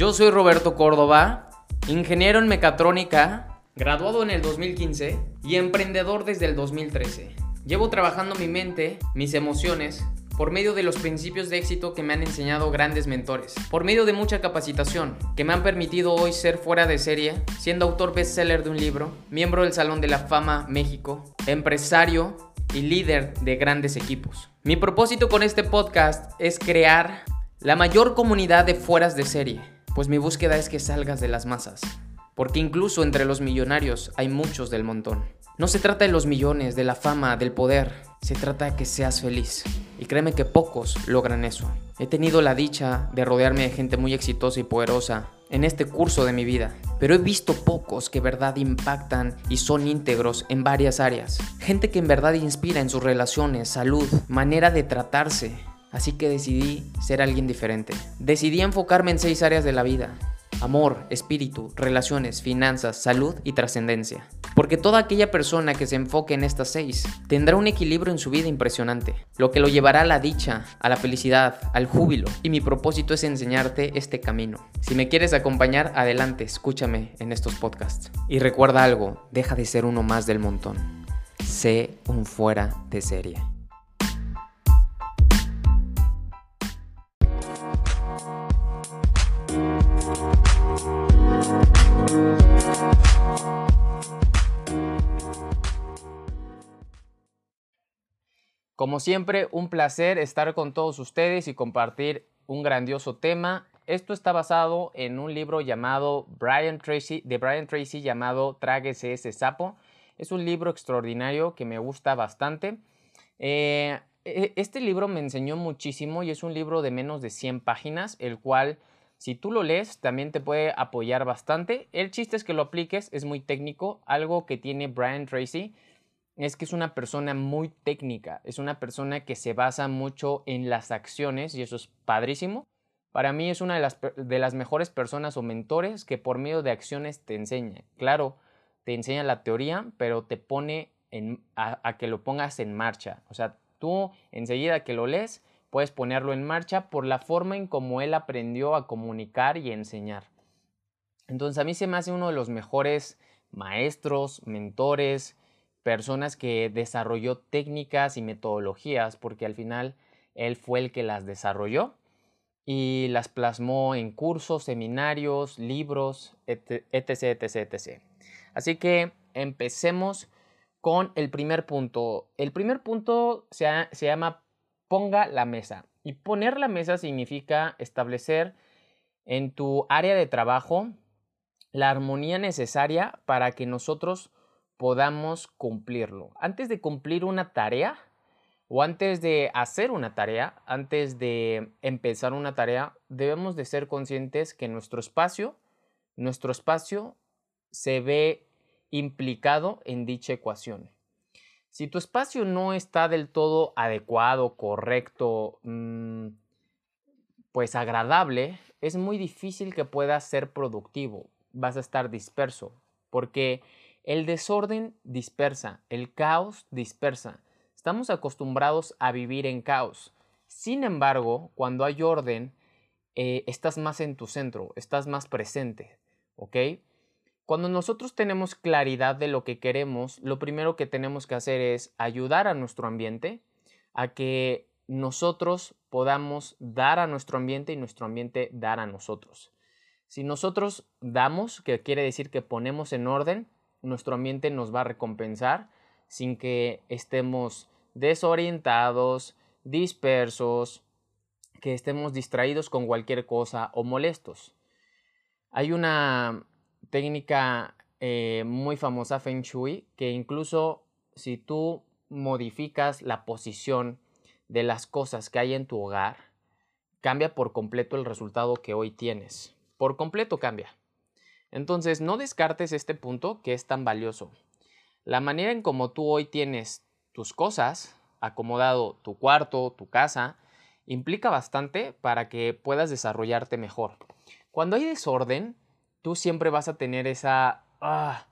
Yo soy Roberto Córdoba, ingeniero en mecatrónica, graduado en el 2015 y emprendedor desde el 2013. Llevo trabajando mi mente, mis emociones, por medio de los principios de éxito que me han enseñado grandes mentores, por medio de mucha capacitación que me han permitido hoy ser fuera de serie, siendo autor bestseller de un libro, miembro del Salón de la Fama México, empresario y líder de grandes equipos. Mi propósito con este podcast es crear la mayor comunidad de fueras de serie, pues mi búsqueda es que salgas de las masas, porque incluso entre los millonarios hay muchos del montón. No se trata de los millones, de la fama, del poder, se trata de que seas feliz. Y créeme que pocos logran eso. He tenido la dicha de rodearme de gente muy exitosa y poderosa en este curso de mi vida, pero he visto pocos que verdad impactan y son íntegros en varias áreas. Gente que en verdad inspira en sus relaciones, salud, manera de tratarse. Así que decidí ser alguien diferente. Decidí enfocarme en seis áreas de la vida amor, espíritu, relaciones, finanzas, salud y trascendencia. Porque toda aquella persona que se enfoque en estas seis tendrá un equilibrio en su vida impresionante, lo que lo llevará a la dicha, a la felicidad, al júbilo. Y mi propósito es enseñarte este camino. Si me quieres acompañar, adelante, escúchame en estos podcasts. Y recuerda algo, deja de ser uno más del montón. Sé un fuera de serie. Como siempre, un placer estar con todos ustedes y compartir un grandioso tema. Esto está basado en un libro llamado Brian Tracy, de Brian Tracy llamado Tráguese ese sapo. Es un libro extraordinario que me gusta bastante. Eh, e, este libro me enseñó muchísimo y es un libro de menos de 100 páginas, el cual si tú lo lees también te puede apoyar bastante. El chiste es que lo apliques, es muy técnico, algo que tiene Brian Tracy es que es una persona muy técnica, es una persona que se basa mucho en las acciones y eso es padrísimo. Para mí es una de las, de las mejores personas o mentores que por medio de acciones te enseña. Claro, te enseña la teoría, pero te pone a, a que lo pongas en marcha. O sea, tú enseguida que lo lees, puedes ponerlo en marcha por la forma en cómo él aprendió a comunicar y enseñar. Entonces a mí se me hace uno de los mejores maestros, mentores, personas que desarrolló técnicas y metodologías, porque al final él fue el que las desarrolló y las plasmó en cursos, seminarios, libros, etc, etc, etc. Así que empecemos con el primer punto. El primer punto se, se llama ponga la mesa. Y poner la mesa significa establecer en tu área de trabajo la armonía necesaria para que nosotros podamos cumplirlo. Antes de cumplir una tarea o antes de hacer una tarea, antes de empezar una tarea, debemos de ser conscientes que nuestro espacio, nuestro espacio se ve implicado en dicha ecuación. Si tu espacio no está del todo adecuado, correcto, mm, pues agradable, es muy difícil que puedas ser productivo. Vas a estar disperso, porque el desorden dispersa, el caos dispersa. Estamos acostumbrados a vivir en caos. Sin embargo, cuando hay orden, eh, estás más en tu centro, estás más presente, ¿ok? Cuando nosotros tenemos claridad de lo que queremos, lo primero que tenemos que hacer es ayudar a nuestro ambiente a que nosotros podamos dar a nuestro ambiente y nuestro ambiente dar a nosotros. Si nosotros damos, que quiere decir que ponemos en orden, nuestro ambiente nos va a recompensar sin que estemos desorientados, dispersos, que estemos distraídos con cualquier cosa o molestos. Hay una técnica eh, muy famosa Feng Shui que incluso si tú modificas la posición de las cosas que hay en tu hogar, cambia por completo el resultado que hoy tienes. Por completo cambia. Entonces, no descartes este punto que es tan valioso. La manera en como tú hoy tienes tus cosas, acomodado tu cuarto, tu casa, implica bastante para que puedas desarrollarte mejor. Cuando hay desorden, tú siempre vas a tener esa... Ah,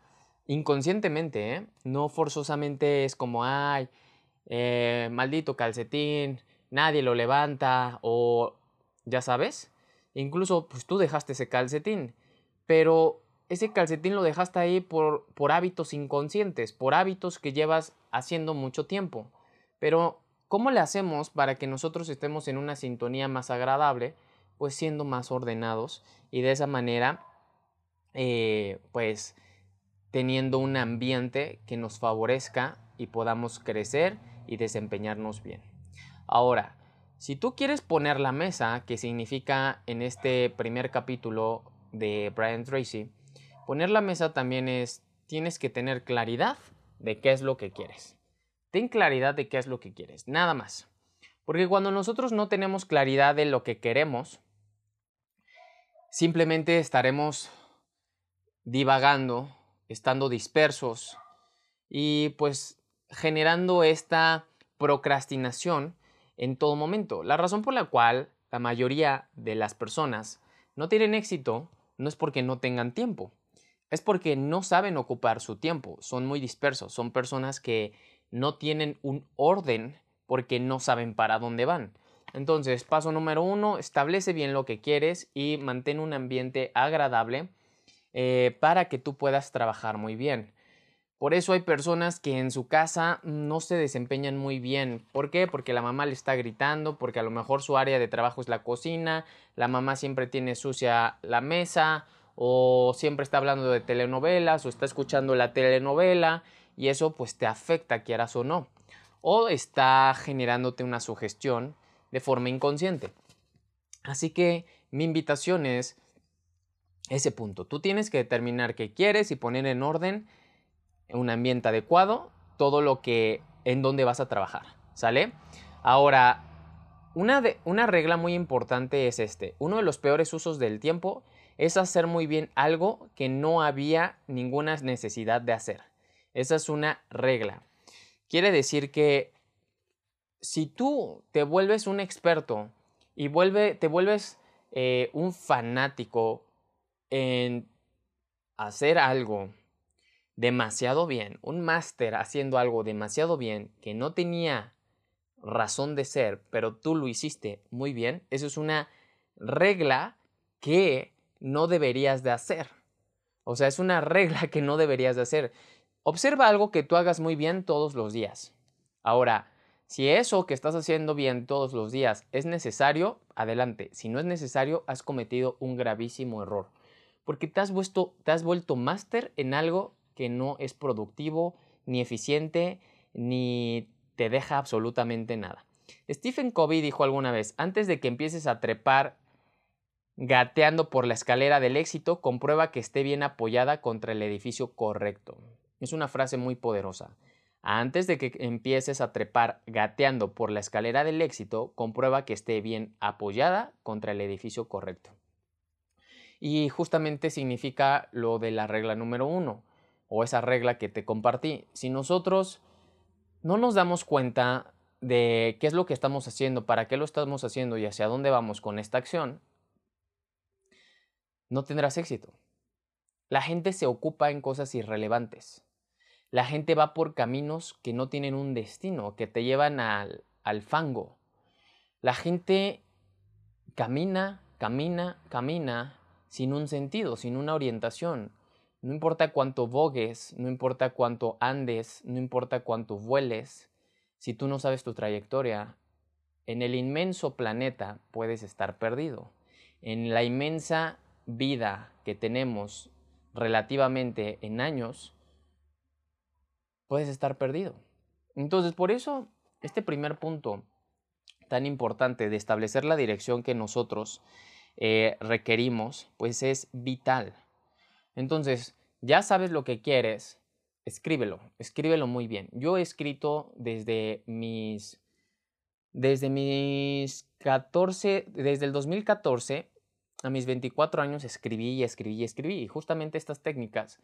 inconscientemente, ¿eh? no forzosamente es como, ay, eh, maldito calcetín, nadie lo levanta o, ya sabes, Incluso, pues tú dejaste ese calcetín, pero ese calcetín lo dejaste ahí por, por hábitos inconscientes, por hábitos que llevas haciendo mucho tiempo. Pero, ¿cómo le hacemos para que nosotros estemos en una sintonía más agradable? Pues siendo más ordenados y de esa manera, eh, pues teniendo un ambiente que nos favorezca y podamos crecer y desempeñarnos bien. Ahora, si tú quieres poner la mesa, que significa en este primer capítulo de Brian Tracy, poner la mesa también es, tienes que tener claridad de qué es lo que quieres. Ten claridad de qué es lo que quieres, nada más. Porque cuando nosotros no tenemos claridad de lo que queremos, simplemente estaremos divagando, estando dispersos y pues generando esta procrastinación en todo momento. La razón por la cual la mayoría de las personas no tienen éxito no es porque no tengan tiempo, es porque no saben ocupar su tiempo, son muy dispersos, son personas que no tienen un orden porque no saben para dónde van. Entonces, paso número uno, establece bien lo que quieres y mantén un ambiente agradable eh, para que tú puedas trabajar muy bien. Por eso hay personas que en su casa no se desempeñan muy bien. ¿Por qué? Porque la mamá le está gritando, porque a lo mejor su área de trabajo es la cocina, la mamá siempre tiene sucia la mesa, o siempre está hablando de telenovelas, o está escuchando la telenovela, y eso pues te afecta, quieras o no. O está generándote una sugestión de forma inconsciente. Así que mi invitación es ese punto. Tú tienes que determinar qué quieres y poner en orden un ambiente adecuado, todo lo que, en donde vas a trabajar, ¿sale? Ahora, una, de, una regla muy importante es este. Uno de los peores usos del tiempo es hacer muy bien algo que no había ninguna necesidad de hacer. Esa es una regla. Quiere decir que si tú te vuelves un experto y vuelve, te vuelves eh, un fanático en hacer algo demasiado bien, un máster haciendo algo demasiado bien que no tenía razón de ser, pero tú lo hiciste muy bien, eso es una regla que no deberías de hacer. O sea, es una regla que no deberías de hacer. Observa algo que tú hagas muy bien todos los días. Ahora, si eso que estás haciendo bien todos los días es necesario, adelante. Si no es necesario, has cometido un gravísimo error. Porque te has vuelto, te has vuelto máster en algo que no es productivo, ni eficiente, ni te deja absolutamente nada. Stephen Covey dijo alguna vez, antes de que empieces a trepar gateando por la escalera del éxito, comprueba que esté bien apoyada contra el edificio correcto. Es una frase muy poderosa. Antes de que empieces a trepar gateando por la escalera del éxito, comprueba que esté bien apoyada contra el edificio correcto. Y justamente significa lo de la regla número uno o esa regla que te compartí, si nosotros no nos damos cuenta de qué es lo que estamos haciendo, para qué lo estamos haciendo y hacia dónde vamos con esta acción, no tendrás éxito. La gente se ocupa en cosas irrelevantes. La gente va por caminos que no tienen un destino, que te llevan al, al fango. La gente camina, camina, camina sin un sentido, sin una orientación. No importa cuánto vogues, no importa cuánto andes, no importa cuánto vueles, si tú no sabes tu trayectoria, en el inmenso planeta puedes estar perdido. En la inmensa vida que tenemos relativamente en años, puedes estar perdido. Entonces, por eso, este primer punto tan importante de establecer la dirección que nosotros eh, requerimos, pues es vital. Entonces, ya sabes lo que quieres, escríbelo, escríbelo muy bien. Yo he escrito desde mis, desde mis 14, desde el 2014 a mis 24 años escribí y escribí y escribí. Y justamente estas técnicas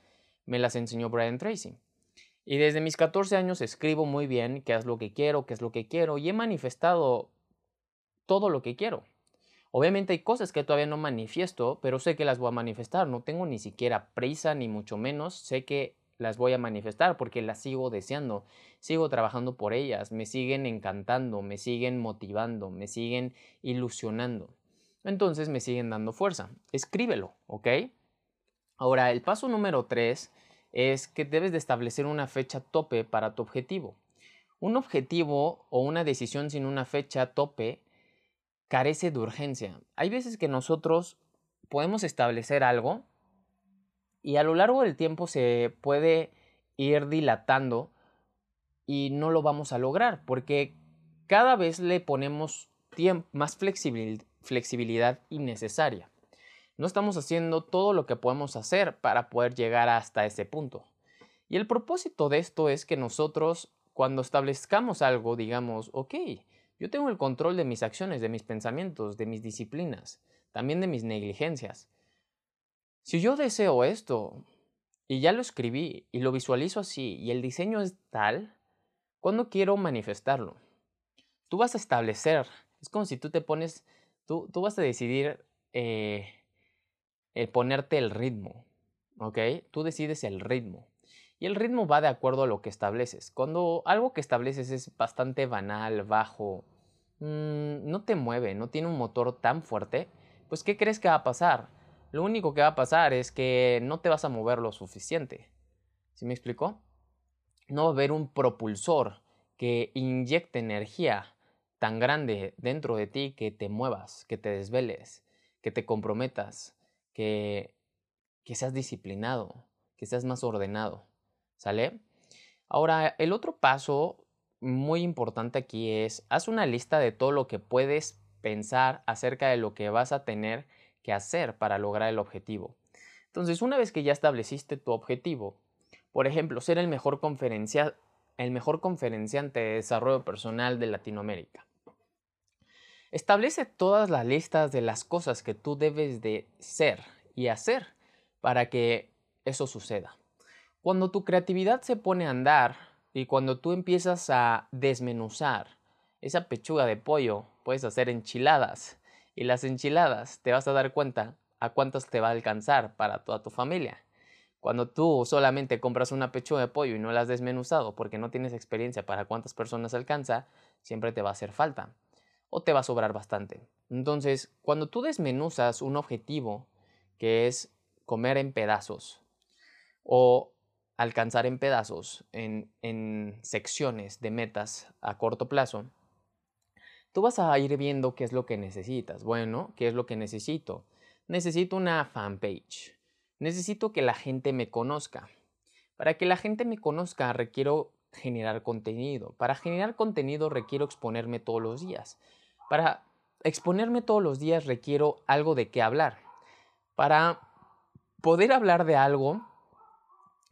me las enseñó Brian Tracy. Y desde mis 14 años escribo muy bien qué es lo que quiero, qué es lo que quiero y he manifestado todo lo que quiero. Obviamente hay cosas que todavía no manifiesto, pero sé que las voy a manifestar. No tengo ni siquiera prisa, ni mucho menos. Sé que las voy a manifestar porque las sigo deseando. Sigo trabajando por ellas. Me siguen encantando, me siguen motivando, me siguen ilusionando. entonces me siguen dando fuerza. Escríbelo, ¿ok? Ahora, el paso número 3 es que debes de establecer una fecha tope para tu objetivo. Un objetivo o una decisión sin una fecha tope carece de urgencia. Hay veces que nosotros podemos establecer algo y a lo largo del tiempo se puede ir dilatando y no lo vamos a lograr porque cada vez le ponemos más flexibilidad innecesaria. No estamos haciendo todo lo que podemos hacer para poder llegar hasta ese punto. Y el propósito de esto es que nosotros, cuando establezcamos algo, digamos, ok, yo tengo el control de mis acciones, de mis pensamientos, de mis disciplinas, también de mis negligencias. Si yo deseo esto y ya lo escribí y lo visualizo así y el diseño es tal, ¿cuándo quiero manifestarlo? Tú vas a establecer, es como si tú te pones, tú, tú vas a decidir eh, ponerte el ritmo, ¿ok? Tú decides el ritmo. Y el ritmo va de acuerdo a lo que estableces. Cuando algo que estableces es bastante banal, bajo, mm, no te mueve, no tiene un motor tan fuerte, pues ¿qué crees que va a pasar? Lo único que va a pasar es que no te vas a mover lo suficiente. ¿Sí me explicó? No va a haber un propulsor que inyecte energía tan grande dentro de ti que te muevas, que te desveles, que te comprometas, que, que seas disciplinado, que seas más ordenado. ¿Sale? Ahora, el otro paso muy importante aquí es, haz una lista de todo lo que puedes pensar acerca de lo que vas a tener que hacer para lograr el objetivo. Entonces, una vez que ya estableciste tu objetivo, por ejemplo, ser el mejor, el mejor conferenciante de desarrollo personal de Latinoamérica. Establece todas las listas de las cosas que tú debes de ser y hacer para que eso suceda. Cuando tu creatividad se pone a andar y cuando tú empiezas a desmenuzar esa pechuga de pollo, puedes hacer enchiladas y las enchiladas te vas a dar cuenta a cuántos te va a alcanzar para toda tu familia. Cuando tú solamente compras una pechuga de pollo y no la has desmenuzado porque no tienes experiencia para cuántas personas alcanza, siempre te va a hacer falta o te va a sobrar bastante. Entonces, cuando tú desmenuzas un objetivo que es comer en pedazos o alcanzar en pedazos en, en secciones de metas a corto plazo, tú vas a ir viendo qué es lo que necesitas. Bueno, ¿qué es lo que necesito? Necesito una fanpage. Necesito que la gente me conozca. Para que la gente me conozca requiero generar contenido. Para generar contenido requiero exponerme todos los días. Para exponerme todos los días requiero algo de qué hablar. Para poder hablar de algo,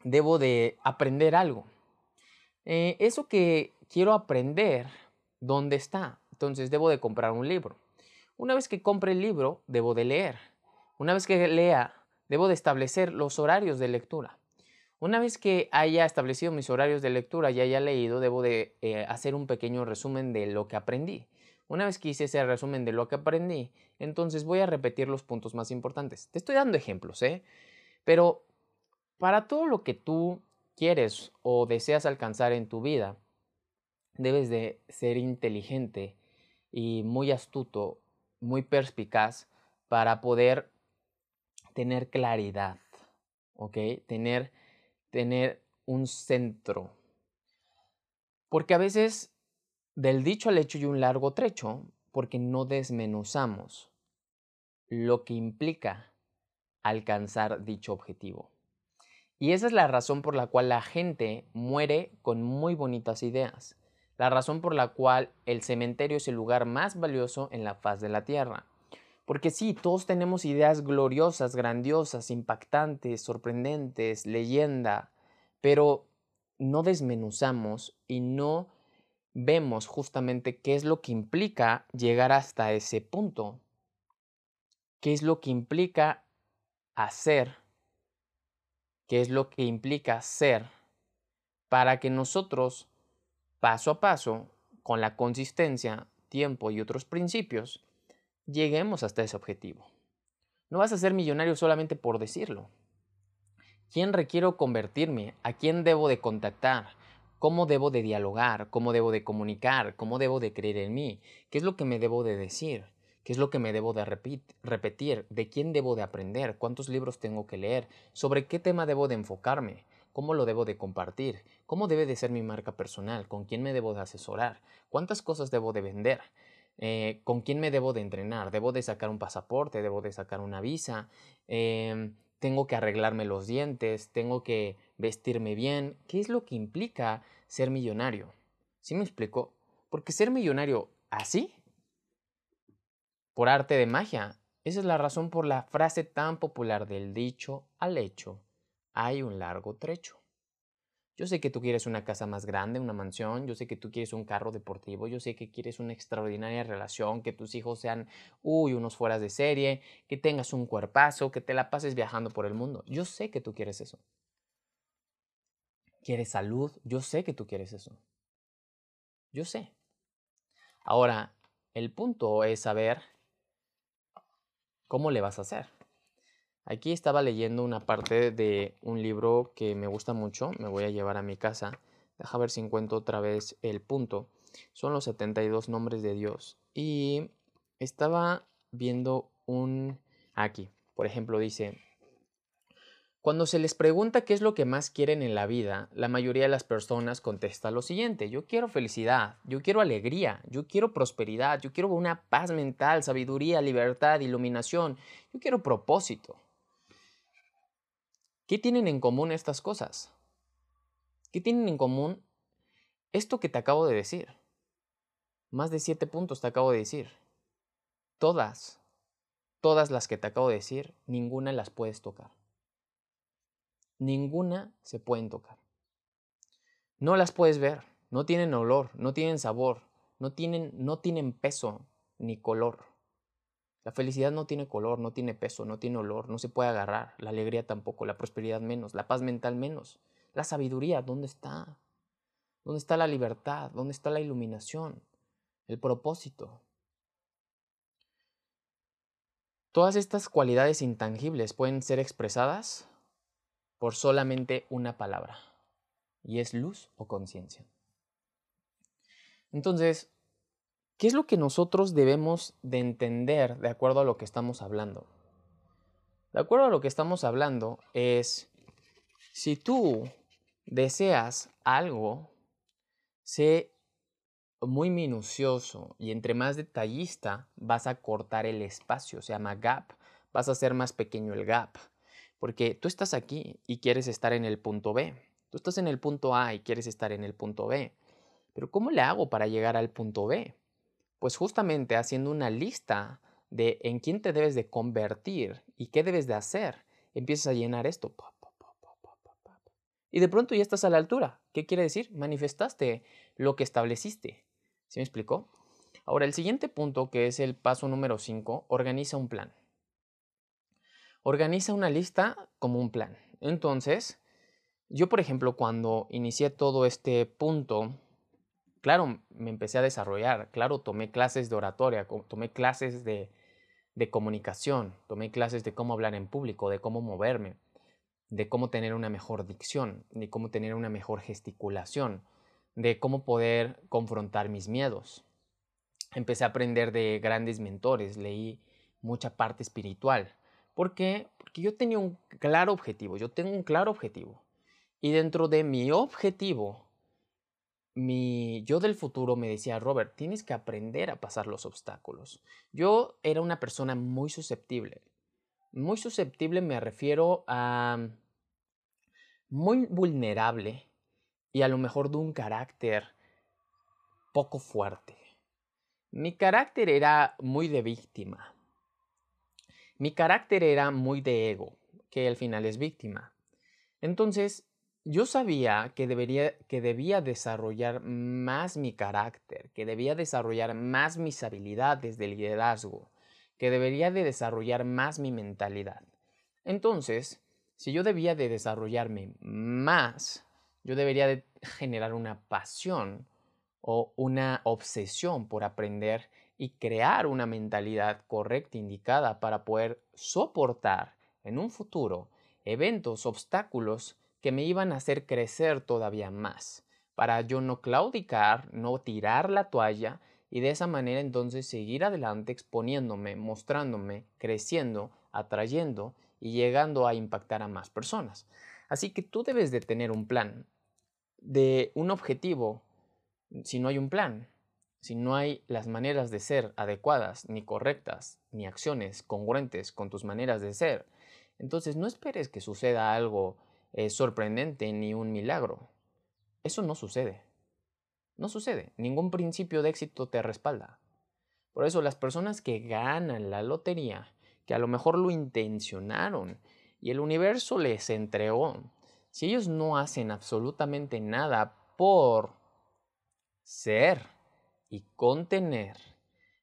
debo de aprender algo. Eh, eso que quiero aprender, ¿dónde está? Entonces debo de comprar un libro. Una vez que compre el libro, debo de leer. Una vez que lea, debo de establecer los horarios de lectura. Una vez que haya establecido mis horarios de lectura y haya leído, debo de eh, hacer un pequeño resumen de lo que aprendí. Una vez que hice ese resumen de lo que aprendí, entonces voy a repetir los puntos más importantes. Te estoy dando ejemplos, ¿eh? Pero para todo lo que tú quieres o deseas alcanzar en tu vida, debes de ser inteligente y muy astuto, muy perspicaz para poder tener claridad, ¿ok? Tener, tener un centro. Porque a veces del dicho al hecho hay un largo trecho porque no desmenuzamos lo que implica alcanzar dicho objetivo. Y esa es la razón por la cual la gente muere con muy bonitas ideas la razón por la cual el cementerio es el lugar más valioso en la faz de la tierra. Porque sí, todos tenemos ideas gloriosas, grandiosas, impactantes, sorprendentes, leyenda, pero no desmenuzamos y no vemos justamente qué es lo que implica llegar hasta ese punto. ¿Qué es lo que implica hacer? ¿Qué es lo que implica ser? Para que nosotros paso a paso, con la consistencia, tiempo y otros principios, lleguemos hasta ese objetivo. No vas a ser millonario solamente por decirlo. ¿Quién requiero convertirme? ¿A quién debo de contactar? ¿Cómo debo de dialogar? ¿Cómo debo de comunicar? ¿Cómo debo de creer en mí? ¿Qué es lo que me debo de decir? ¿Qué es lo que me debo de repetir? ¿De quién debo de aprender? ¿Cuántos libros tengo que leer? ¿Sobre qué tema debo de enfocarme? ¿Cómo lo debo de compartir? ¿Cómo debe de ser mi marca personal? ¿Con quién me debo de asesorar? ¿Cuántas cosas debo de vender? Eh, ¿Con quién me debo de entrenar? ¿Debo de sacar un pasaporte? ¿Debo de sacar una visa? Em, ¿Tengo que arreglarme los dientes? ¿Tengo que vestirme bien? ¿Qué es lo que implica ser millonario? ¿Sí me explico? Porque ser millonario así, por arte de magia, esa es la razón por la frase tan popular del dicho al hecho hay un largo trecho. Yo sé que tú quieres una casa más grande, una mansión, yo sé que tú quieres un carro deportivo, yo sé que quieres una extraordinaria relación, que tus hijos sean, uy, unos fueras de serie, que tengas un cuerpazo, que te la pases viajando por el mundo. Yo sé que tú quieres eso. ¿Quieres salud? Yo sé que tú quieres eso. Yo sé. Ahora, el punto es saber cómo le vas a hacer. Aquí estaba leyendo una parte de un libro que me gusta mucho, me voy a llevar a mi casa. Deja ver si encuentro otra vez el punto. Son los 72 nombres de Dios. Y estaba viendo un... Aquí, por ejemplo, dice, cuando se les pregunta qué es lo que más quieren en la vida, la mayoría de las personas contesta lo siguiente, yo quiero felicidad, yo quiero alegría, yo quiero prosperidad, yo quiero una paz mental, sabiduría, libertad, iluminación, yo quiero propósito. ¿Qué tienen en común estas cosas? ¿Qué tienen en común esto que te acabo de decir? Más de siete puntos te acabo de decir. Todas, todas las que te acabo de decir, ninguna las puedes tocar. Ninguna se pueden tocar. No las puedes ver, no tienen olor, no tienen sabor, no tienen, no tienen peso ni color. La felicidad no tiene color, no tiene peso, no tiene olor, no se puede agarrar. La alegría tampoco, la prosperidad menos, la paz mental menos. La sabiduría, ¿dónde está? ¿Dónde está la libertad? ¿Dónde está la iluminación? El propósito. Todas estas cualidades intangibles pueden ser expresadas por solamente una palabra, y es luz o conciencia. Entonces, ¿Qué es lo que nosotros debemos de entender de acuerdo a lo que estamos hablando? De acuerdo a lo que estamos hablando es, si tú deseas algo, sé muy minucioso y entre más detallista vas a cortar el espacio, se llama gap, vas a hacer más pequeño el gap, porque tú estás aquí y quieres estar en el punto B, tú estás en el punto A y quieres estar en el punto B, pero ¿cómo le hago para llegar al punto B? Pues justamente haciendo una lista de en quién te debes de convertir y qué debes de hacer, empiezas a llenar esto. Y de pronto ya estás a la altura. ¿Qué quiere decir? Manifestaste lo que estableciste. ¿Sí me explicó? Ahora, el siguiente punto, que es el paso número 5, organiza un plan. Organiza una lista como un plan. Entonces, yo, por ejemplo, cuando inicié todo este punto claro, me empecé a desarrollar, claro, tomé clases de oratoria, tomé clases de, comunicación, tomé clases de cómo hablar en público, de cómo moverme, de cómo tener una mejor dicción, de cómo tener una mejor gesticulación, de cómo poder confrontar mis miedos. Empecé a aprender de grandes mentores, leí mucha parte espiritual. ¿Por qué? Porque yo tenía un claro objetivo, yo tengo un claro objetivo. Y dentro de mi objetivo mi yo del futuro me decía, Robert, tienes que aprender a pasar los obstáculos. Yo era una persona muy susceptible. Muy susceptible me refiero a muy vulnerable y a lo mejor de un carácter poco fuerte. Mi carácter era muy de víctima. Mi carácter era muy de ego, que al final es víctima. Entonces, yo sabía que, debería, que debía desarrollar más mi carácter, que debía desarrollar más mis habilidades de liderazgo, que debería de desarrollar más mi mentalidad. Entonces, si yo debía de desarrollarme más, yo debería de generar una pasión o una obsesión por aprender y crear una mentalidad correcta, indicada para poder soportar en un futuro eventos, obstáculos que me iban a hacer crecer todavía más, para yo no claudicar, no tirar la toalla y de esa manera entonces seguir adelante exponiéndome, mostrándome, creciendo, atrayendo y llegando a impactar a más personas. Así que tú debes de tener un plan, de un objetivo, si no hay un plan, si no hay las maneras de ser adecuadas, ni correctas, ni acciones congruentes con tus maneras de ser, entonces no esperes que suceda algo eh, sorprendente ni un milagro. Eso no sucede. No sucede. Ningún principio de éxito te respalda. Por eso las personas que ganan la lotería, que a lo mejor lo intencionaron y el universo les entregó, si ellos no hacen absolutamente nada por ser y contener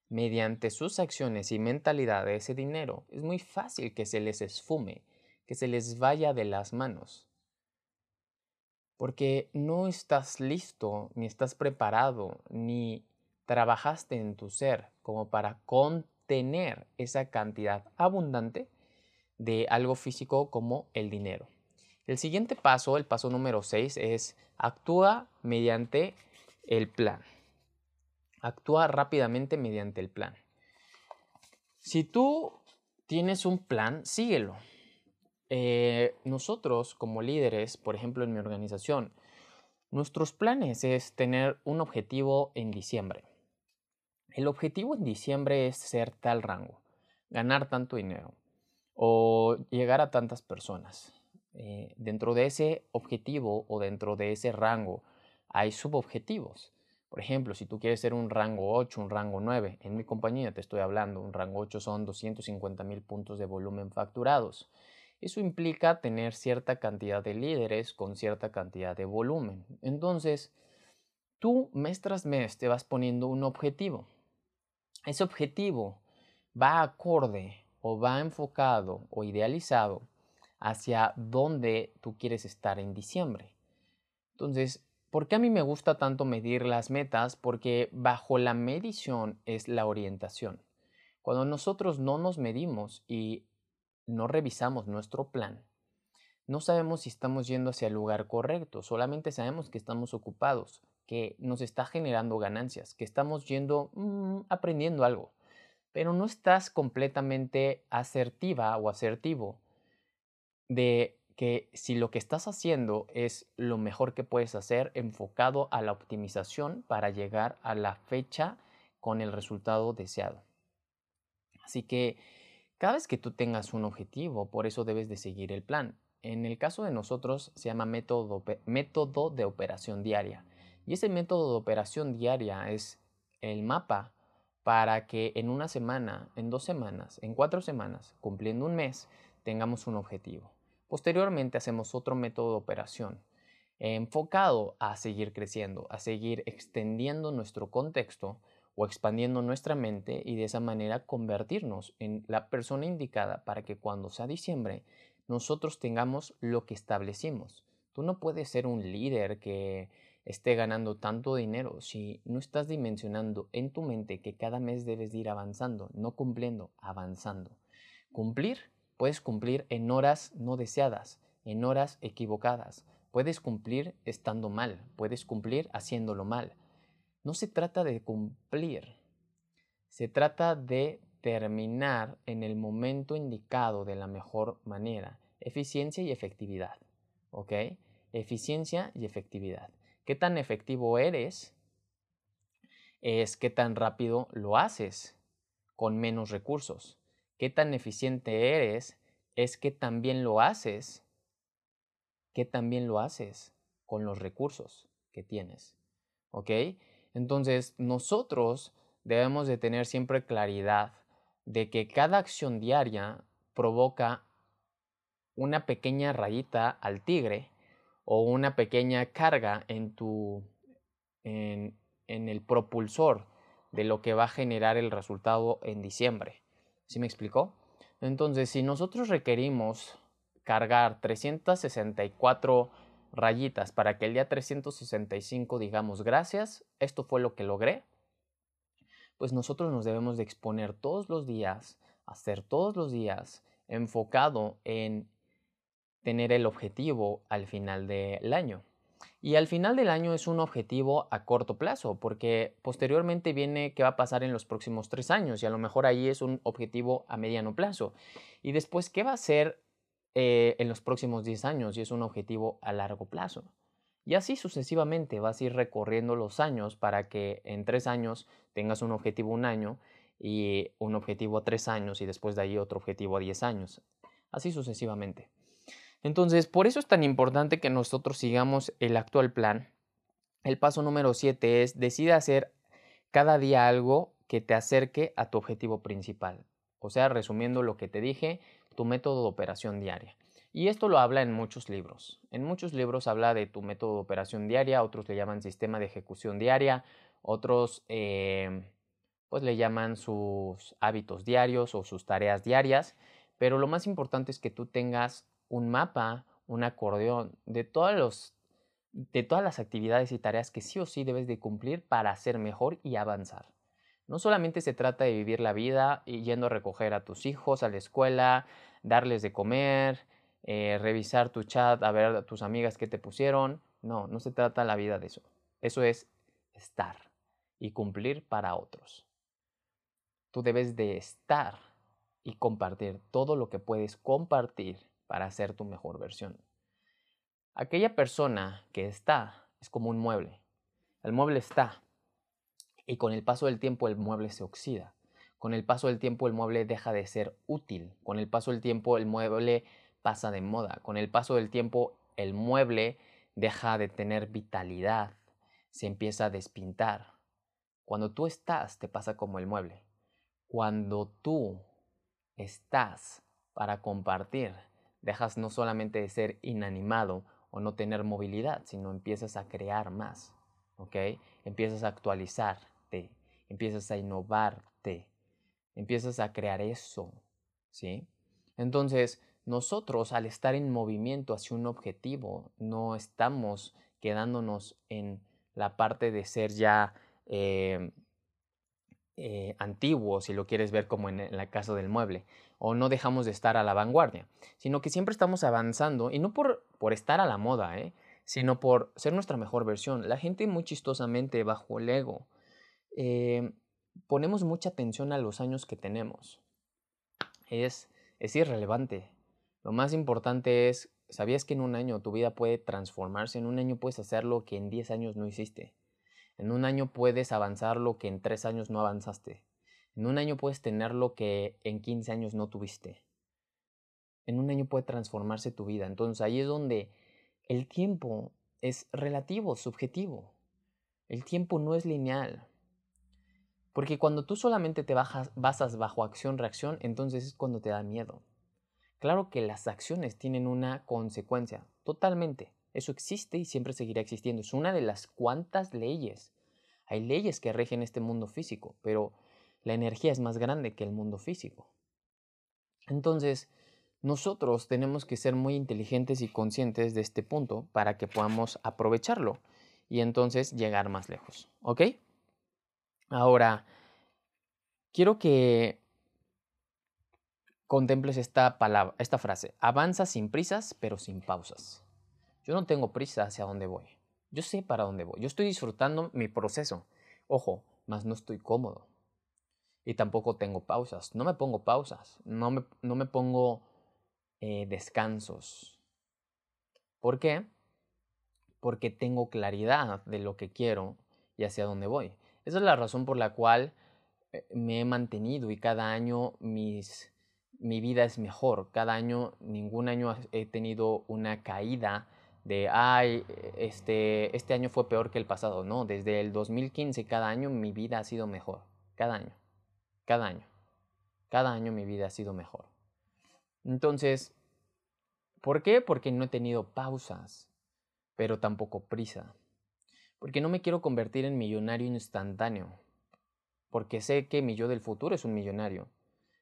mediante sus acciones y mentalidad ese dinero, es muy fácil que se les esfume, que se les vaya de las manos porque no estás listo, ni estás preparado, ni trabajaste en tu ser como para contener esa cantidad abundante de algo físico como el dinero. El siguiente paso, el paso número 6, es actúa mediante el plan. Actúa rápidamente mediante el plan. Si tú tienes un plan, síguelo. Eh, nosotros como líderes, por ejemplo en mi organización, nuestros planes es tener un objetivo en diciembre. El objetivo en diciembre es ser tal rango, ganar tanto dinero o llegar a tantas personas. Eh, dentro de ese objetivo o dentro de ese rango hay subobjetivos. Por ejemplo, si tú quieres ser un rango 8, un rango 9, en mi compañía te estoy hablando, un rango 8 son 250 mil puntos de volumen facturados. Eso implica tener cierta cantidad de líderes con cierta cantidad de volumen. Entonces, tú mes tras mes te vas poniendo un objetivo. Ese objetivo va acorde o va enfocado o idealizado hacia dónde tú quieres estar en diciembre. Entonces, ¿por qué a mí me gusta tanto medir las metas? Porque bajo la medición es la orientación. Cuando nosotros no nos medimos y no revisamos nuestro plan, no sabemos si estamos yendo hacia el lugar correcto, solamente sabemos que estamos ocupados, que nos está generando ganancias, que estamos yendo mm, aprendiendo algo, pero no estás completamente asertiva o asertivo de que si lo que estás haciendo es lo mejor que puedes hacer enfocado a la optimización para llegar a la fecha con el resultado deseado. Así que cada vez que tú tengas un objetivo, por eso debes de seguir el plan. En el caso de nosotros se llama método, método de operación diaria. Y ese método de operación diaria es el mapa para que en una semana, en dos semanas, en cuatro semanas, cumpliendo un mes, tengamos un objetivo. Posteriormente hacemos otro método de operación enfocado a seguir creciendo, a seguir extendiendo nuestro contexto o expandiendo nuestra mente y de esa manera convertirnos en la persona indicada para que cuando sea diciembre nosotros tengamos lo que establecimos. Tú no puedes ser un líder que esté ganando tanto dinero si no estás dimensionando en tu mente que cada mes debes ir avanzando, no cumpliendo, avanzando. Cumplir, puedes cumplir en horas no deseadas, en horas equivocadas. Puedes cumplir estando mal, puedes cumplir haciéndolo mal, no se trata de cumplir, se trata de terminar en el momento indicado de la mejor manera. Eficiencia y efectividad. ¿Ok? Eficiencia y efectividad. ¿Qué tan efectivo eres? Es qué tan rápido lo haces con menos recursos. ¿Qué tan eficiente eres? Es que también lo haces. ¿Qué también lo haces con los recursos que tienes. ¿Ok? Entonces, nosotros debemos de tener siempre claridad de que cada acción diaria provoca una pequeña rayita al tigre o una pequeña carga en tu en, en el propulsor de lo que va a generar el resultado en diciembre. ¿Sí me explicó? Entonces, si nosotros requerimos cargar 364 rayitas para que el día 365 digamos gracias, esto fue lo que logré, pues nosotros nos debemos de exponer todos los días, hacer todos los días enfocado en tener el objetivo al final del año. Y al final del año es un objetivo a corto plazo, porque posteriormente viene qué va a pasar en los próximos tres años y a lo mejor ahí es un objetivo a mediano plazo. Y después, ¿qué va a ser eh, en los próximos 10 años y es un objetivo a largo plazo? Y así sucesivamente vas a ir recorriendo los años para que en tres años tengas un objetivo un año y un objetivo a tres años y después de ahí otro objetivo a 10 años. Así sucesivamente. Entonces, por eso es tan importante que nosotros sigamos el actual plan. El paso número 7 es decide hacer cada día algo que te acerque a tu objetivo principal. O sea, resumiendo lo que te dije, tu método de operación diaria. Y esto lo habla en muchos libros. En muchos libros habla de tu método de operación diaria, otros le llaman sistema de ejecución diaria, otros eh, pues le llaman sus hábitos diarios o sus tareas diarias. Pero lo más importante es que tú tengas un mapa, un acordeón de, todos los, de todas las actividades y tareas que sí o sí debes de cumplir para ser mejor y avanzar. No solamente se trata de vivir la vida yendo a recoger a tus hijos a la escuela, darles de comer, eh, revisar tu chat, a ver a tus amigas que te pusieron. No, no se trata la vida de eso. Eso es estar y cumplir para otros. Tú debes de estar y compartir todo lo que puedes compartir para ser tu mejor versión. Aquella persona que está es como un mueble. El mueble está y con el paso del tiempo el mueble se oxida. Con el paso del tiempo el mueble deja de ser útil. Con el paso del tiempo el mueble pasa de moda. Con el paso del tiempo el mueble deja de tener vitalidad. Se empieza a despintar. Cuando tú estás te pasa como el mueble. Cuando tú estás para compartir, dejas no solamente de ser inanimado o no tener movilidad, sino empiezas a crear más, ¿ok? Empiezas a actualizarte, empiezas a innovarte, empiezas a crear eso, ¿sí? Entonces, nosotros al estar en movimiento hacia un objetivo, no estamos quedándonos en la parte de ser ya eh, eh, antiguo, si lo quieres ver como en, la casa del mueble, o no dejamos de estar a la vanguardia, sino que siempre estamos avanzando, y no por, por estar a la moda, ¿eh? sino por ser nuestra mejor versión. La gente muy chistosamente bajo el ego, eh, ponemos mucha atención a los años que tenemos. Es, es irrelevante. Lo más importante es, ¿sabías que en un año tu vida puede transformarse? En un año puedes hacer lo que en 10 años no hiciste. En un año puedes avanzar lo que en tres años no avanzaste. En un año puedes tener lo que en 15 años no tuviste. En un año puede transformarse tu vida. Entonces ahí es donde el tiempo es relativo, subjetivo. El tiempo no es lineal. Porque cuando tú solamente te basas bajo acción-reacción, entonces es cuando te da miedo. Claro que las acciones tienen una consecuencia, totalmente. Eso existe y siempre seguirá existiendo. Es una de las cuantas leyes. Hay leyes que rigen este mundo físico, pero la energía es más grande que el mundo físico. Entonces, nosotros tenemos que ser muy inteligentes y conscientes de este punto para que podamos aprovecharlo y entonces llegar más lejos. ¿Ok? Ahora, quiero que contemples esta palabra, esta frase. Avanza sin prisas, pero sin pausas. Yo no tengo prisa hacia dónde voy. Yo sé para dónde voy. Yo estoy disfrutando mi proceso. Ojo, más no estoy cómodo. Y tampoco tengo pausas. No me pongo pausas. No me, no me pongo eh, descansos. ¿Por qué? Porque tengo claridad de lo que quiero y hacia dónde voy. Esa es la razón por la cual eh, me he mantenido y cada año mis, mi vida es mejor. Cada año, ningún año he tenido una caída de, ay, este, este año fue peor que el pasado. No, desde el 2015 cada año mi vida ha sido mejor. Cada año. Cada año. Cada año mi vida ha sido mejor. Entonces, ¿por qué? Porque no he tenido pausas, pero tampoco prisa. Porque no me quiero convertir en millonario instantáneo. Porque sé que mi yo del futuro es un millonario.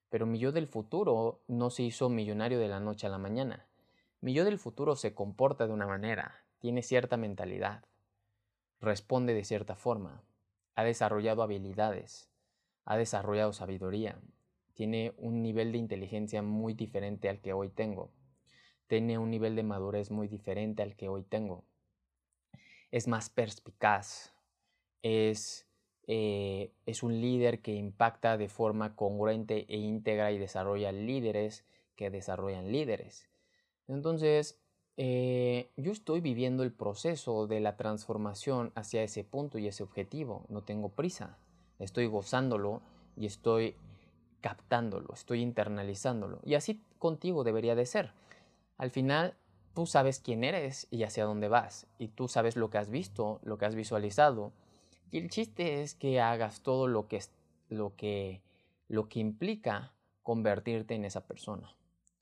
Pero mi yo del futuro no se hizo millonario de la noche a la mañana. Mi yo del futuro se comporta de una manera, tiene cierta mentalidad, responde de cierta forma, ha desarrollado habilidades, ha desarrollado sabiduría, tiene un nivel de inteligencia muy diferente al que hoy tengo, tiene un nivel de madurez muy diferente al que hoy tengo. es más perspicaz, es, eh, es un líder que impacta de forma congruente e íntegra y desarrolla líderes que desarrollan líderes. Entonces, eh, yo estoy viviendo el proceso de la transformación hacia ese punto y ese objetivo. No tengo prisa. Estoy gozándolo y estoy captándolo, estoy internalizándolo. Y así contigo debería de ser. Al final, tú sabes quién eres y hacia dónde vas. Y tú sabes lo que has visto, lo que has visualizado. Y el chiste es que hagas todo lo que, lo que, lo que implica convertirte en esa persona.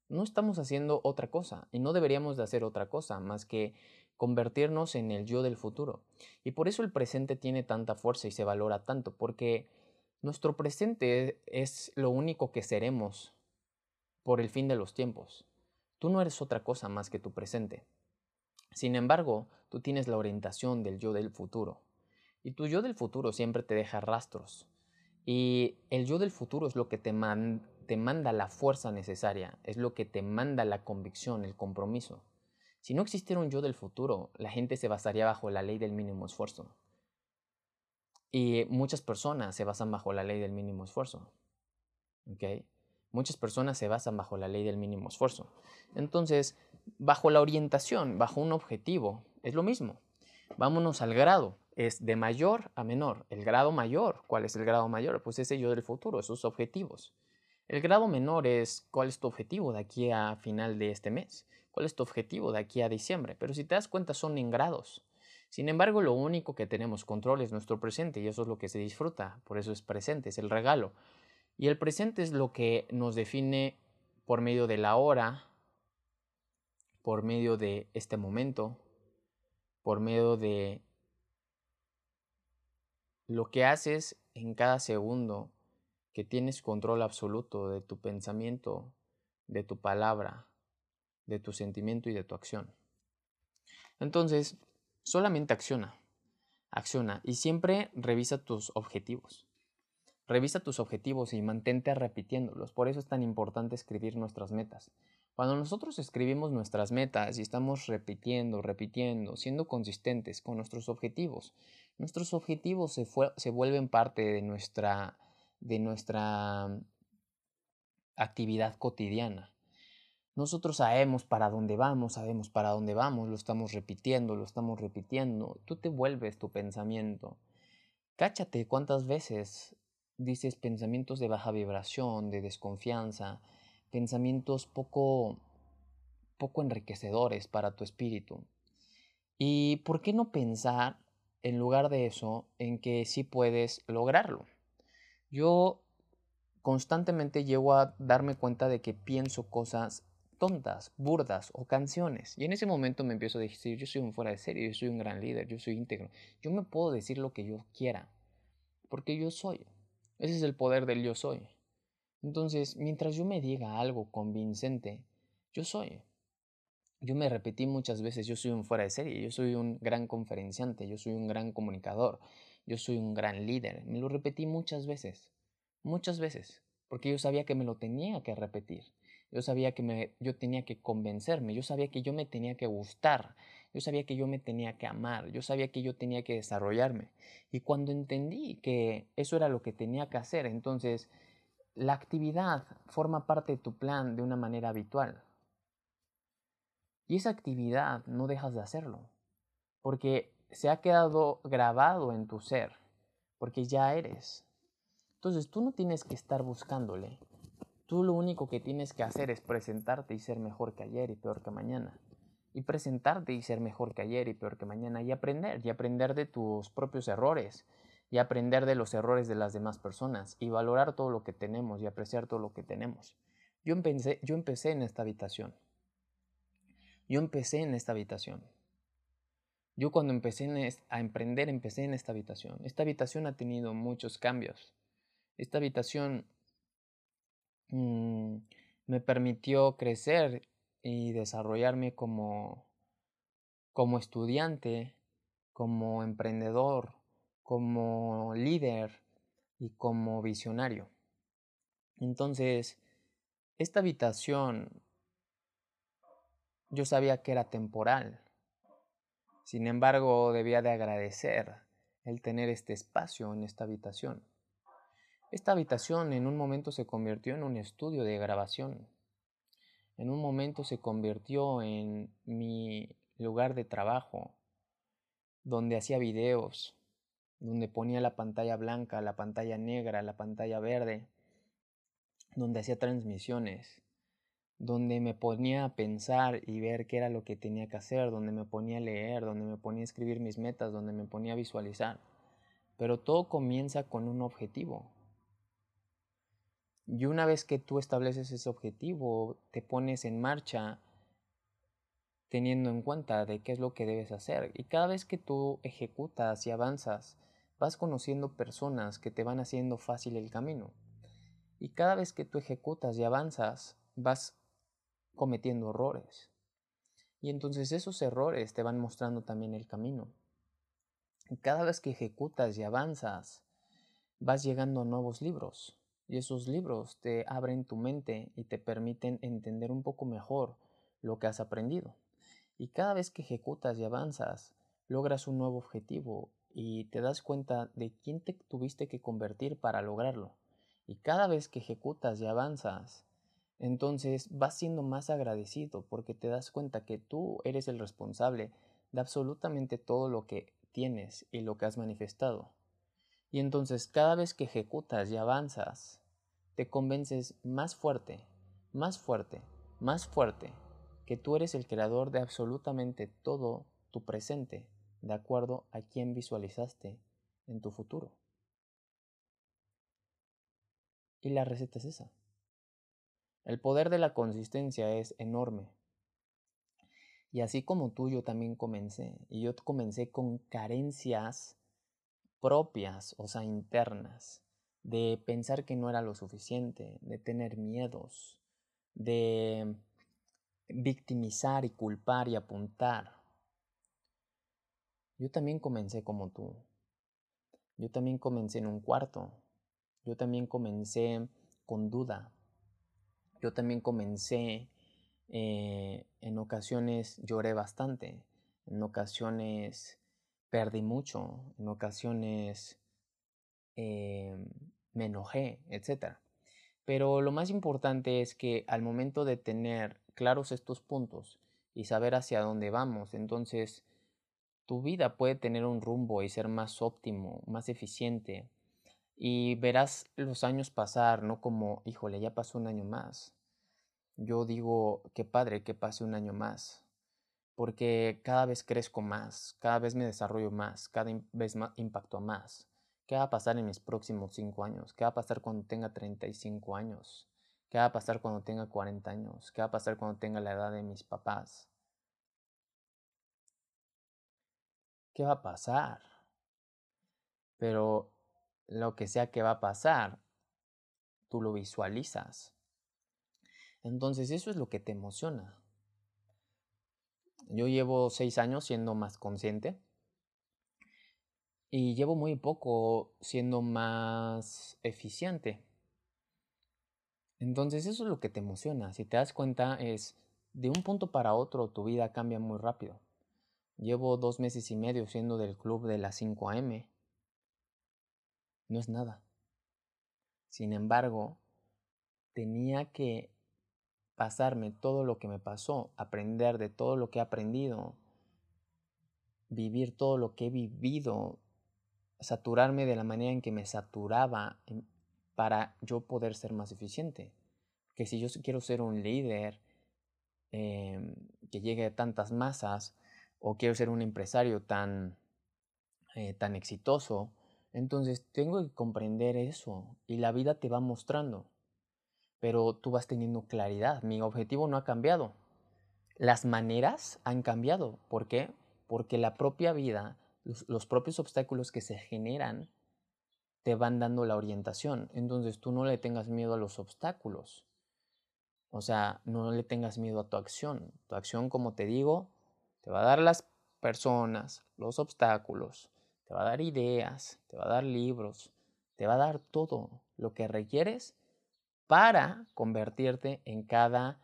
No estamos haciendo otra cosa y no deberíamos de hacer otra cosa más que convertirnos en el yo del futuro. Y por eso el presente tiene tanta fuerza y se valora tanto, porque nuestro presente es lo único que seremos por el fin de los tiempos. Tú no eres otra cosa más que tu presente. Sin embargo, tú tienes la orientación del yo del futuro. Y tu yo del futuro siempre te deja rastros. Y el yo del futuro es lo que te, te manda la fuerza necesaria, es lo que te manda la convicción, el compromiso. Si no existiera un yo del futuro, la gente se basaría bajo la ley del mínimo esfuerzo. Y muchas personas se basan bajo la ley del mínimo esfuerzo. ¿Okay? Muchas personas se basan bajo la ley del mínimo esfuerzo. Entonces, bajo la orientación, bajo un objetivo, es lo mismo. Vámonos al grado. Es de mayor a menor. El grado mayor, ¿cuál es el grado mayor? Pues ese yo del futuro, esos objetivos. El grado menor es cuál es tu objetivo de aquí a final de este mes. ¿Cuál es tu objetivo de aquí a diciembre? Pero si te das cuenta son en grados. Sin embargo, lo único que tenemos control es nuestro presente y eso es lo que se disfruta. Por eso es presente, es el regalo. Y el presente es lo que nos define por medio de la hora, por medio de este momento, por medio de lo que haces en cada segundo, que tienes control absoluto de tu pensamiento, de tu palabra, de tu sentimiento y de tu acción. Entonces, solamente acciona, acciona y siempre revisa tus objetivos. Revisa tus objetivos y mantente repitiéndolos. Por eso es tan importante escribir nuestras metas. Cuando nosotros escribimos nuestras metas y estamos repitiendo, repitiendo, siendo consistentes con nuestros objetivos, nuestros objetivos se, se vuelven parte de nuestra, de nuestra mm, actividad cotidiana. Nosotros sabemos para dónde vamos, sabemos para dónde vamos, lo estamos repitiendo, lo estamos repitiendo. Tú te vuelves tu pensamiento. Cáchate cuántas veces dices pensamientos de baja vibración, de desconfianza, pensamientos poco, poco enriquecedores para tu espíritu. ¿Y por qué no pensar, en lugar de eso, en que sí puedes lograrlo? Yo constantemente llego a darme cuenta de que pienso cosas tontas, burdas o canciones. Y en ese momento me empiezo a decir, yo soy un fuera de serie, yo soy un gran líder, yo soy íntegro. Yo me puedo decir lo que yo quiera, porque yo soy. Ese es el poder del yo soy. Entonces, mientras yo me diga algo convincente, yo soy. Yo me repetí muchas veces, yo soy un fuera de serie, yo soy un gran conferenciante, yo soy un gran comunicador, yo soy un gran líder. Me lo repetí muchas veces, muchas veces, porque yo sabía que me lo tenía que repetir. Yo sabía que me, yo tenía que convencerme, yo sabía que yo me tenía que gustar, yo sabía que yo me tenía que amar, yo sabía que yo tenía que desarrollarme. Y cuando entendí que eso era lo que tenía que hacer, entonces la actividad forma parte de tu plan de una manera habitual. Y esa actividad no dejas de hacerlo, porque se ha quedado grabado en tu ser, porque ya eres. Entonces tú no tienes que estar buscándole. Tú lo único que tienes que hacer es presentarte y ser mejor que ayer y peor que mañana y presentarte y ser mejor que ayer y peor que mañana y aprender y aprender de tus propios errores y aprender de los errores de las demás personas y valorar todo lo que tenemos y apreciar todo lo que tenemos. Yo empecé, yo empecé en esta habitación. Yo empecé en esta habitación. Yo cuando empecé a emprender, empecé en esta habitación. Esta habitación ha tenido muchos cambios. Esta habitación mm, me permitió crecer y desarrollarme como, como estudiante, como emprendedor, como líder y como visionario. Entonces, esta habitación yo sabía que era temporal. Sin embargo, debía de agradecer el tener este espacio en esta habitación. Esta habitación en un momento se convirtió en un estudio de grabación. En un momento se convirtió en mi lugar de trabajo, donde hacía videos, donde ponía la pantalla blanca, la pantalla negra, la pantalla verde, donde hacía transmisiones, donde me ponía a pensar y ver qué era lo que tenía que hacer, donde me ponía a leer, donde me ponía a escribir mis metas, donde me ponía a visualizar. Pero todo comienza con un objetivo. Y una vez que tú estableces ese objetivo, te pones en marcha teniendo en cuenta de qué es lo que debes hacer. Y cada vez que tú ejecutas y avanzas, vas conociendo personas que te van haciendo fácil el camino. Y cada vez que tú ejecutas y avanzas, vas cometiendo errores. Y entonces esos errores te van mostrando también el camino. Cada vez que ejecutas y avanzas, vas llegando a nuevos libros. Y esos libros te abren tu mente y te permiten entender un poco mejor lo que has aprendido. Y cada vez que ejecutas y avanzas, logras un nuevo objetivo y te das cuenta de quién te tuviste que convertir para lograrlo. Y cada vez que ejecutas y avanzas, entonces vas siendo más agradecido porque te das cuenta que tú eres el responsable de absolutamente todo lo que tienes y lo que has manifestado. Y entonces cada vez que ejecutas y avanzas, te convences más fuerte, más fuerte, más fuerte que tú eres el creador de absolutamente todo tu presente, de acuerdo a quien visualizaste en tu futuro. Y la receta es esa. El poder de la consistencia es enorme. Y así como tú, yo también comencé. Y yo comencé con carencias propias, o sea, internas, de pensar que no era lo suficiente, de tener miedos, de victimizar y culpar y apuntar. Yo también comencé como tú. Yo también comencé en un cuarto. Yo también comencé con duda. Yo también comencé, eh, en ocasiones lloré bastante, en ocasiones perdí mucho, en ocasiones eh, me enojé, etc. Pero lo más importante es que al momento de tener claros estos puntos y saber hacia dónde vamos, entonces tu vida puede tener un rumbo y ser más óptimo, más eficiente. Y verás los años pasar, no como, híjole, ya pasó un año más. Yo digo, qué padre que pase un año más, porque cada vez crezco más, cada vez me desarrollo más, cada vez más impacto más. ¿Qué va a pasar en mis próximos cinco años? ¿Qué va a pasar cuando tenga 35 años? ¿Qué va a pasar cuando tenga 40 años? ¿Qué va a pasar cuando tenga la edad de mis papás? ¿Qué va a pasar? Pero lo que sea que va a pasar, tú lo visualizas. Entonces eso es lo que te emociona. Yo llevo seis años siendo más consciente y llevo muy poco siendo más eficiente. Entonces eso es lo que te emociona. Si te das cuenta es de un punto para otro tu vida cambia muy rápido. Llevo dos meses y medio siendo del club de las 5 a.m. No es nada. Sin embargo, tenía que pasarme todo lo que me pasó, aprender de todo lo que he aprendido, vivir todo lo que he vivido saturarme de la manera en que me saturaba para yo poder ser más eficiente. Que si yo quiero ser un líder em, que llegue a tantas masas o quiero ser un empresario tan, eh, tan exitoso, entonces tengo que comprender eso y la vida te va mostrando. Pero tú vas teniendo claridad. Mi objetivo no ha cambiado. Las maneras han cambiado. ¿Por qué? Porque la propia vida los, propios obstáculos que se generan te van dando la orientación. Entonces tú no le tengas miedo a los obstáculos. O sea, no le tengas miedo a tu acción. Tu acción, como te digo, te va a dar las personas, los obstáculos, te va a dar ideas, te va a dar libros, te va a dar todo lo que requieres para convertirte en cada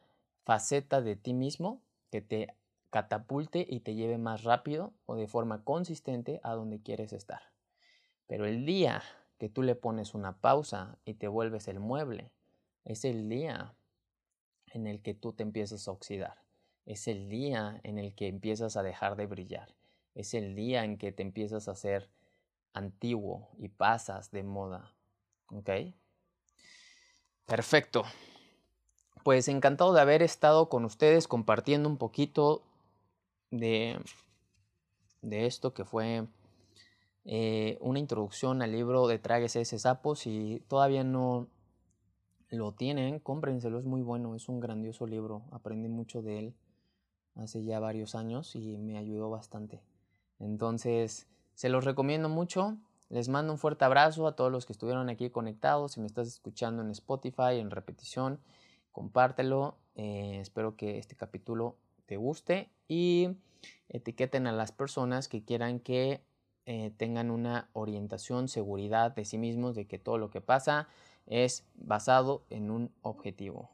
faceta de ti mismo que te catapulte y te lleve más rápido o de forma consistente a donde quieres estar. Pero el día que tú le pones una pausa y te vuelves el mueble, es el día en el que tú te empiezas a oxidar. Es el día en el que empiezas a dejar de brillar. Es el día en que te empiezas a hacer antiguo y pasas de moda. ¿Ok? Perfecto. Pues encantado de haber estado con ustedes compartiendo un poquito de, de esto que fue eh, una introducción al libro de Tráguese ese sapo. Si todavía no lo tienen, cómprenselo, es muy bueno, es un grandioso libro. Aprendí mucho de él hace ya varios años y me ayudó bastante. Entonces, se los recomiendo mucho. Les mando un fuerte abrazo a todos los que estuvieron aquí conectados. Si me estás escuchando en Spotify, en repetición, compártelo. Eh, espero que este capítulo te guste y etiqueten a las personas que quieran que eh, tengan una orientación, seguridad de sí mismos, de que todo lo que pasa es basado en un objetivo.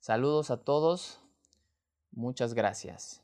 Saludos a todos. Muchas gracias.